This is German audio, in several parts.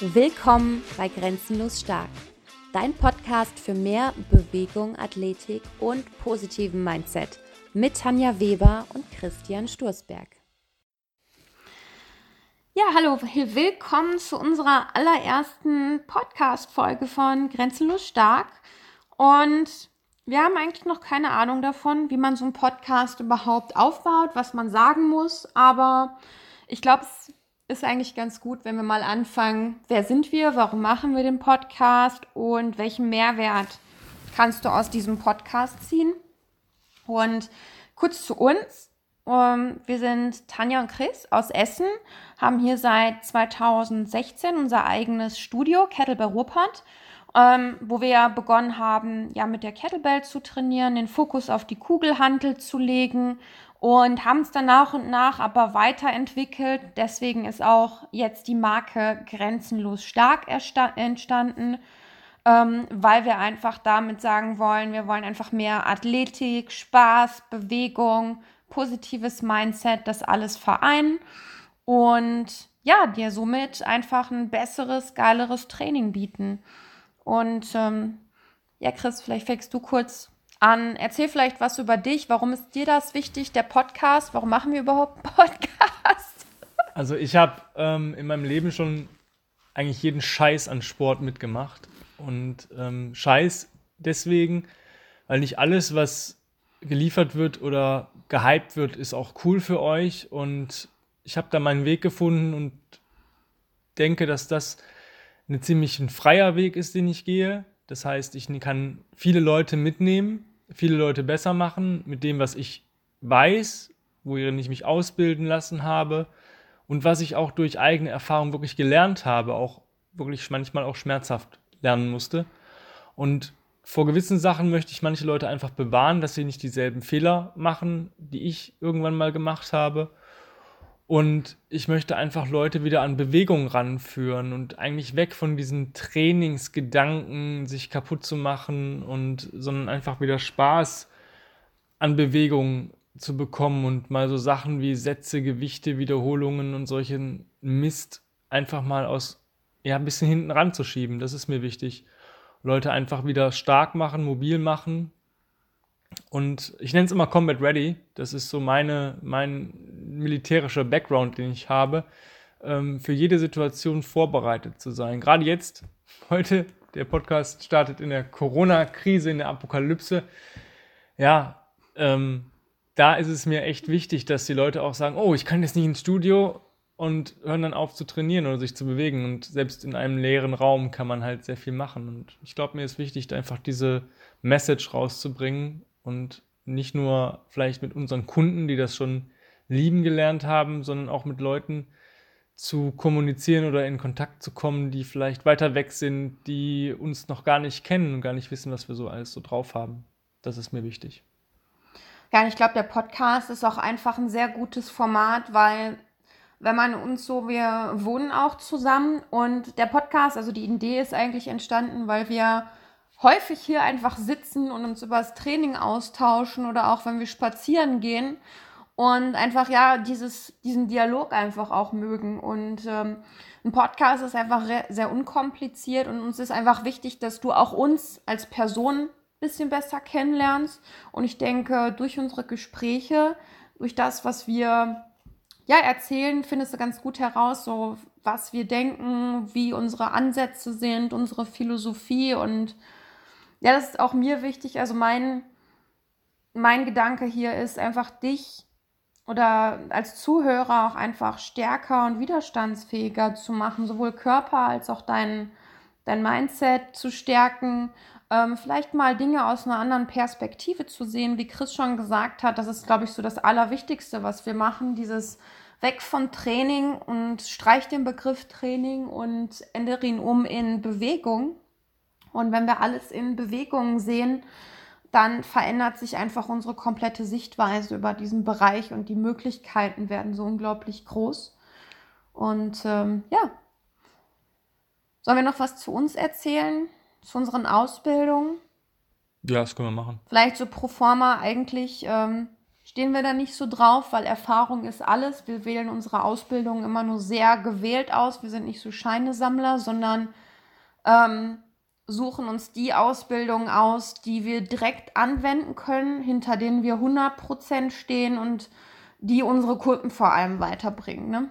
Willkommen bei Grenzenlos Stark, dein Podcast für mehr Bewegung, Athletik und positiven Mindset mit Tanja Weber und Christian Sturzberg. Ja, hallo, willkommen zu unserer allerersten Podcast-Folge von Grenzenlos Stark. Und wir haben eigentlich noch keine Ahnung davon, wie man so einen Podcast überhaupt aufbaut, was man sagen muss. Aber ich glaube, es ist eigentlich ganz gut, wenn wir mal anfangen, wer sind wir, warum machen wir den Podcast und welchen Mehrwert kannst du aus diesem Podcast ziehen. Und kurz zu uns. Ähm, wir sind Tanja und Chris aus Essen, haben hier seit 2016 unser eigenes Studio, Kettlebell Ruhrpott, ähm, wo wir begonnen haben, ja mit der Kettlebell zu trainieren, den Fokus auf die Kugelhantel zu legen und haben es dann nach und nach aber weiterentwickelt. Deswegen ist auch jetzt die Marke Grenzenlos Stark entstanden, ähm, weil wir einfach damit sagen wollen, wir wollen einfach mehr Athletik, Spaß, Bewegung, positives Mindset, das alles vereinen und ja, dir somit einfach ein besseres, geileres Training bieten. Und ähm, ja, Chris, vielleicht fängst du kurz an. Erzähl vielleicht was über dich. Warum ist dir das wichtig, der Podcast? Warum machen wir überhaupt einen Podcast? Also ich habe ähm, in meinem Leben schon eigentlich jeden Scheiß an Sport mitgemacht. Und ähm, Scheiß deswegen, weil nicht alles, was geliefert wird oder gehypt wird, ist auch cool für euch. Und ich habe da meinen Weg gefunden und denke, dass das ein ziemlich ein freier Weg ist, den ich gehe. Das heißt, ich kann viele Leute mitnehmen, viele Leute besser machen mit dem, was ich weiß, worin ich mich ausbilden lassen habe und was ich auch durch eigene Erfahrung wirklich gelernt habe, auch wirklich manchmal auch schmerzhaft lernen musste. Und vor gewissen Sachen möchte ich manche Leute einfach bewahren, dass sie nicht dieselben Fehler machen, die ich irgendwann mal gemacht habe. Und ich möchte einfach Leute wieder an Bewegung ranführen und eigentlich weg von diesen Trainingsgedanken, sich kaputt zu machen und sondern einfach wieder Spaß an Bewegung zu bekommen und mal so Sachen wie Sätze, Gewichte, Wiederholungen und solchen Mist einfach mal aus, ja, ein bisschen hinten ranzuschieben. Das ist mir wichtig. Leute einfach wieder stark machen, mobil machen, und ich nenne es immer Combat Ready. Das ist so meine, mein militärischer Background, den ich habe, ähm, für jede Situation vorbereitet zu sein. Gerade jetzt, heute, der Podcast startet in der Corona-Krise, in der Apokalypse. Ja, ähm, da ist es mir echt wichtig, dass die Leute auch sagen, oh, ich kann jetzt nicht ins Studio und hören dann auf zu trainieren oder sich zu bewegen. Und selbst in einem leeren Raum kann man halt sehr viel machen. Und ich glaube, mir ist wichtig, einfach diese Message rauszubringen und nicht nur vielleicht mit unseren Kunden, die das schon lieben gelernt haben, sondern auch mit Leuten zu kommunizieren oder in Kontakt zu kommen, die vielleicht weiter weg sind, die uns noch gar nicht kennen und gar nicht wissen, was wir so alles so drauf haben. Das ist mir wichtig. Ja, ich glaube, der Podcast ist auch einfach ein sehr gutes Format, weil wenn man uns so, wir wohnen auch zusammen und der Podcast, also die Idee ist eigentlich entstanden, weil wir häufig hier einfach sitzen und uns über das Training austauschen oder auch wenn wir spazieren gehen und einfach ja dieses, diesen Dialog einfach auch mögen. Und ähm, ein Podcast ist einfach sehr unkompliziert und uns ist einfach wichtig, dass du auch uns als Person ein bisschen besser kennenlernst. Und ich denke, durch unsere Gespräche, durch das, was wir ja, erzählen, findest du ganz gut heraus, so was wir denken, wie unsere Ansätze sind, unsere Philosophie und ja, das ist auch mir wichtig. Also mein, mein Gedanke hier ist einfach dich oder als Zuhörer auch einfach stärker und widerstandsfähiger zu machen, sowohl Körper als auch dein, dein Mindset zu stärken, ähm, vielleicht mal Dinge aus einer anderen Perspektive zu sehen, wie Chris schon gesagt hat, das ist, glaube ich, so das Allerwichtigste, was wir machen, dieses weg von Training und streich den Begriff Training und ändere ihn um in Bewegung. Und wenn wir alles in Bewegung sehen, dann verändert sich einfach unsere komplette Sichtweise über diesen Bereich und die Möglichkeiten werden so unglaublich groß. Und ähm, ja, sollen wir noch was zu uns erzählen, zu unseren Ausbildungen? Ja, das können wir machen. Vielleicht so pro forma eigentlich. Ähm, stehen wir da nicht so drauf, weil Erfahrung ist alles. Wir wählen unsere Ausbildung immer nur sehr gewählt aus. Wir sind nicht so Scheinesammler, sondern ähm, suchen uns die Ausbildung aus, die wir direkt anwenden können, hinter denen wir 100% stehen und die unsere Kunden vor allem weiterbringen. Ne?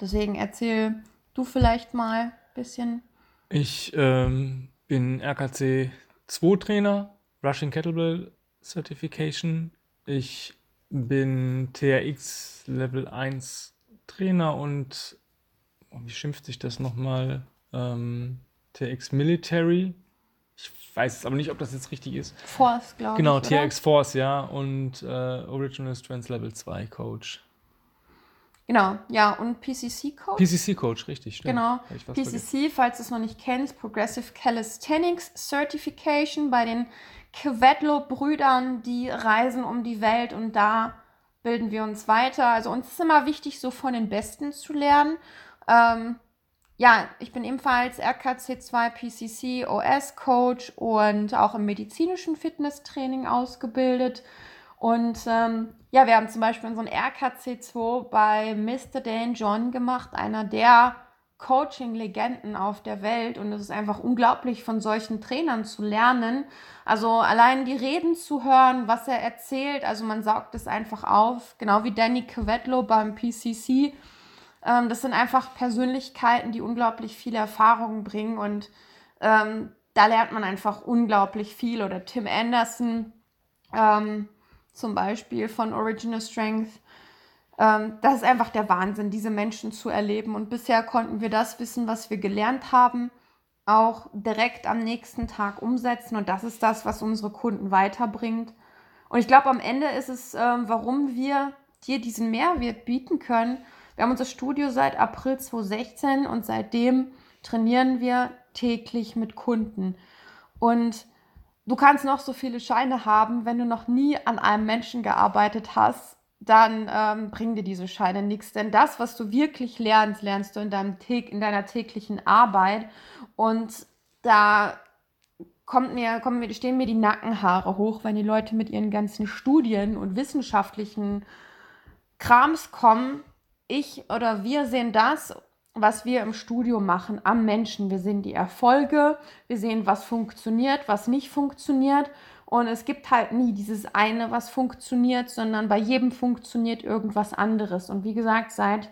Deswegen erzähl du vielleicht mal ein bisschen. Ich ähm, bin RKC 2 Trainer, Russian Kettlebell Certification. Ich bin TRX Level 1 Trainer und oh, wie schimpft sich das nochmal? Ähm, TX Military. Ich weiß es aber nicht, ob das jetzt richtig ist. Force, glaube genau, ich. Genau, TX Force, ja. Und äh, Original Strength Level 2 Coach. Genau, ja, und PCC-Coach. PCC-Coach, richtig, stimmt. Genau, PCC, vergessen. falls du es noch nicht kennst, Progressive Calisthenics Certification bei den Quedlo-Brüdern, die reisen um die Welt und da bilden wir uns weiter. Also uns ist immer wichtig, so von den Besten zu lernen. Ähm, ja, ich bin ebenfalls RKC2 PCC OS Coach und auch im medizinischen Fitnesstraining ausgebildet. Und ähm, ja, wir haben zum Beispiel unseren RKC2 bei Mr. Dan John gemacht, einer der Coaching-Legenden auf der Welt. Und es ist einfach unglaublich, von solchen Trainern zu lernen. Also allein die Reden zu hören, was er erzählt. Also man saugt es einfach auf. Genau wie Danny Cavetlo beim PCC ähm, das sind einfach Persönlichkeiten, die unglaublich viele Erfahrungen bringen und ähm, da lernt man einfach unglaublich viel. Oder Tim Anderson ähm, zum Beispiel von Original Strength. Ähm, das ist einfach der Wahnsinn, diese Menschen zu erleben. Und bisher konnten wir das Wissen, was wir gelernt haben, auch direkt am nächsten Tag umsetzen. Und das ist das, was unsere Kunden weiterbringt. Und ich glaube, am Ende ist es, ähm, warum wir dir diesen Mehrwert bieten können, wir haben unser Studio seit April 2016 und seitdem trainieren wir täglich mit Kunden. Und du kannst noch so viele Scheine haben, wenn du noch nie an einem Menschen gearbeitet hast, dann ähm, bringen dir diese Scheine nichts. Denn das, was du wirklich lernst, lernst du in, deinem in deiner täglichen Arbeit. Und da kommt mir, kommen mir, stehen mir die Nackenhaare hoch, wenn die Leute mit ihren ganzen Studien und wissenschaftlichen Krams kommen ich oder wir sehen das, was wir im Studio machen, am Menschen. Wir sehen die Erfolge, wir sehen, was funktioniert, was nicht funktioniert. Und es gibt halt nie dieses eine, was funktioniert, sondern bei jedem funktioniert irgendwas anderes. Und wie gesagt, seit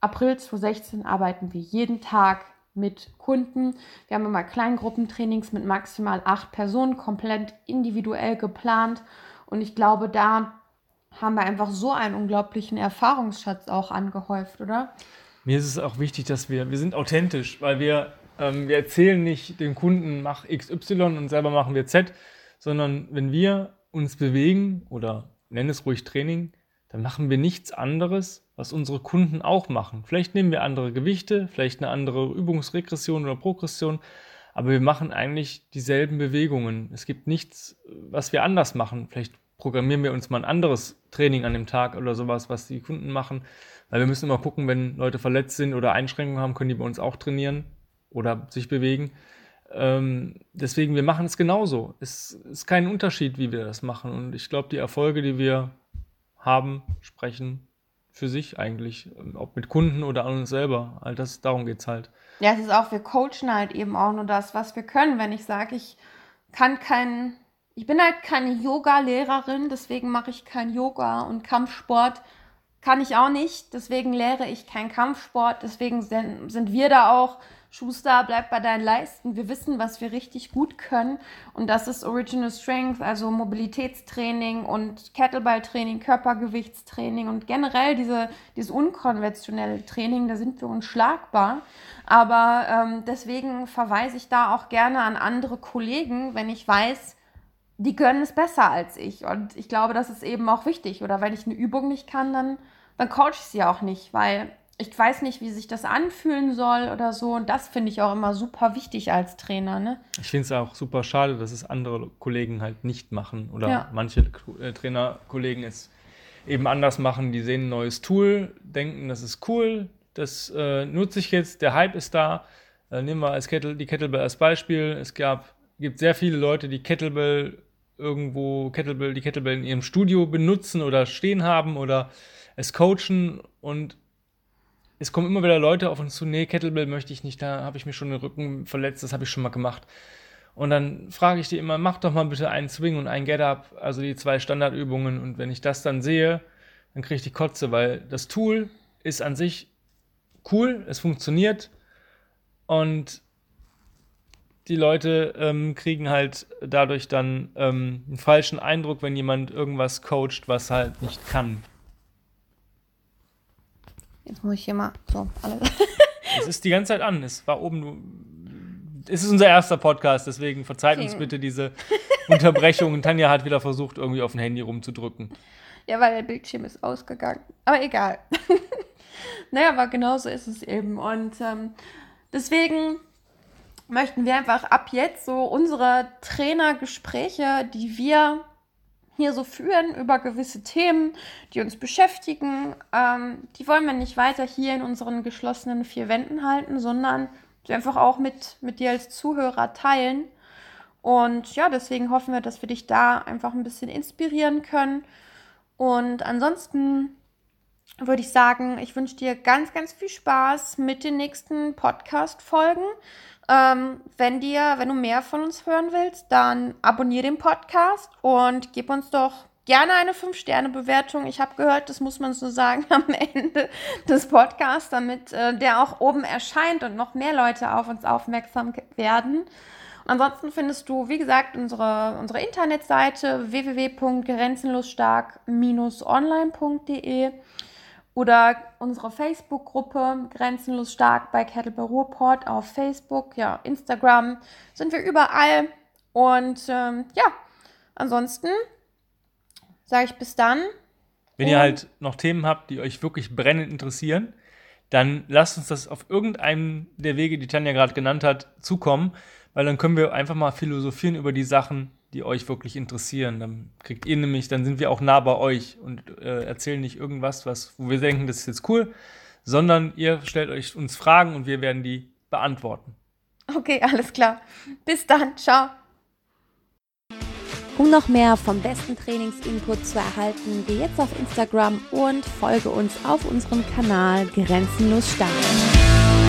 April 2016 arbeiten wir jeden Tag mit Kunden. Wir haben immer Kleingruppentrainings mit maximal acht Personen, komplett individuell geplant. Und ich glaube, da haben wir einfach so einen unglaublichen Erfahrungsschatz auch angehäuft, oder? Mir ist es auch wichtig, dass wir, wir sind authentisch, weil wir, ähm, wir erzählen nicht dem Kunden, mach XY und selber machen wir Z, sondern wenn wir uns bewegen oder nennen es ruhig Training, dann machen wir nichts anderes, was unsere Kunden auch machen. Vielleicht nehmen wir andere Gewichte, vielleicht eine andere Übungsregression oder Progression, aber wir machen eigentlich dieselben Bewegungen. Es gibt nichts, was wir anders machen. Vielleicht programmieren wir uns mal ein anderes Training an dem Tag oder sowas, was die Kunden machen. Weil wir müssen immer gucken, wenn Leute verletzt sind oder Einschränkungen haben, können die bei uns auch trainieren oder sich bewegen. Ähm, deswegen, wir machen es genauso. Es ist kein Unterschied, wie wir das machen. Und ich glaube, die Erfolge, die wir haben, sprechen für sich eigentlich, ob mit Kunden oder an uns selber. All das, darum geht es halt. Ja, es ist auch, wir coachen halt eben auch nur das, was wir können. Wenn ich sage, ich kann keinen ich bin halt keine Yoga-Lehrerin, deswegen mache ich kein Yoga und Kampfsport kann ich auch nicht. Deswegen lehre ich keinen Kampfsport. Deswegen sind wir da auch. Schuster, bleib bei deinen Leisten. Wir wissen, was wir richtig gut können. Und das ist Original Strength, also Mobilitätstraining und Kettlebell-Training, Körpergewichtstraining und generell diese, dieses unkonventionelle Training. Da sind wir unschlagbar. Aber ähm, deswegen verweise ich da auch gerne an andere Kollegen, wenn ich weiß, die können es besser als ich. Und ich glaube, das ist eben auch wichtig. Oder wenn ich eine Übung nicht kann, dann, dann coach ich sie auch nicht, weil ich weiß nicht, wie sich das anfühlen soll oder so. Und das finde ich auch immer super wichtig als Trainer. Ne? Ich finde es auch super schade, dass es andere Kollegen halt nicht machen. Oder ja. manche äh, Trainerkollegen es eben anders machen. Die sehen ein neues Tool, denken, das ist cool, das äh, nutze ich jetzt, der Hype ist da. Äh, nehmen wir als Kettle, die Kettlebell als Beispiel. Es gab, gibt sehr viele Leute, die Kettlebell irgendwo Kettlebell, die Kettlebell in ihrem Studio benutzen oder stehen haben oder es coachen und es kommen immer wieder Leute auf uns zu, nee, Kettlebell möchte ich nicht, da habe ich mir schon den Rücken verletzt, das habe ich schon mal gemacht. Und dann frage ich die immer, mach doch mal bitte einen Swing und einen Get-Up, also die zwei Standardübungen. Und wenn ich das dann sehe, dann kriege ich die Kotze, weil das Tool ist an sich cool, es funktioniert und die Leute ähm, kriegen halt dadurch dann ähm, einen falschen Eindruck, wenn jemand irgendwas coacht, was halt nicht kann. Jetzt muss ich hier mal so alles. es ist die ganze Zeit an. Es war oben. Es ist unser erster Podcast, deswegen verzeiht uns bitte diese Unterbrechung. Tanja hat wieder versucht, irgendwie auf dem Handy rumzudrücken. Ja, weil der Bildschirm ist ausgegangen. Aber egal. naja, aber genauso ist es eben. Und ähm, deswegen möchten wir einfach ab jetzt so unsere Trainergespräche, die wir hier so führen über gewisse Themen, die uns beschäftigen, ähm, die wollen wir nicht weiter hier in unseren geschlossenen vier Wänden halten, sondern sie einfach auch mit, mit dir als Zuhörer teilen. Und ja, deswegen hoffen wir, dass wir dich da einfach ein bisschen inspirieren können. Und ansonsten würde ich sagen, ich wünsche dir ganz, ganz viel Spaß mit den nächsten Podcast-Folgen. Ähm, wenn dir, wenn du mehr von uns hören willst, dann abonniere den Podcast und gib uns doch gerne eine 5-Sterne-Bewertung. Ich habe gehört, das muss man so sagen am Ende des Podcasts, damit äh, der auch oben erscheint und noch mehr Leute auf uns aufmerksam werden. Ansonsten findest du, wie gesagt, unsere, unsere Internetseite www.grenzenlosstark-online.de oder unsere Facebook-Gruppe Grenzenlos Stark bei Kettlebell Ruhrport auf Facebook, ja, Instagram, sind wir überall. Und ähm, ja, ansonsten sage ich bis dann. Wenn ihr halt noch Themen habt, die euch wirklich brennend interessieren, dann lasst uns das auf irgendeinem der Wege, die Tanja gerade genannt hat, zukommen, weil dann können wir einfach mal philosophieren über die Sachen, die euch wirklich interessieren. Dann kriegt ihr nämlich, dann sind wir auch nah bei euch und äh, erzählen nicht irgendwas, was, wo wir denken, das ist jetzt cool, sondern ihr stellt euch uns Fragen und wir werden die beantworten. Okay, alles klar. Bis dann. Ciao. Um noch mehr vom besten Trainingsinput zu erhalten, geh jetzt auf Instagram und folge uns auf unserem Kanal Grenzenlos Stark.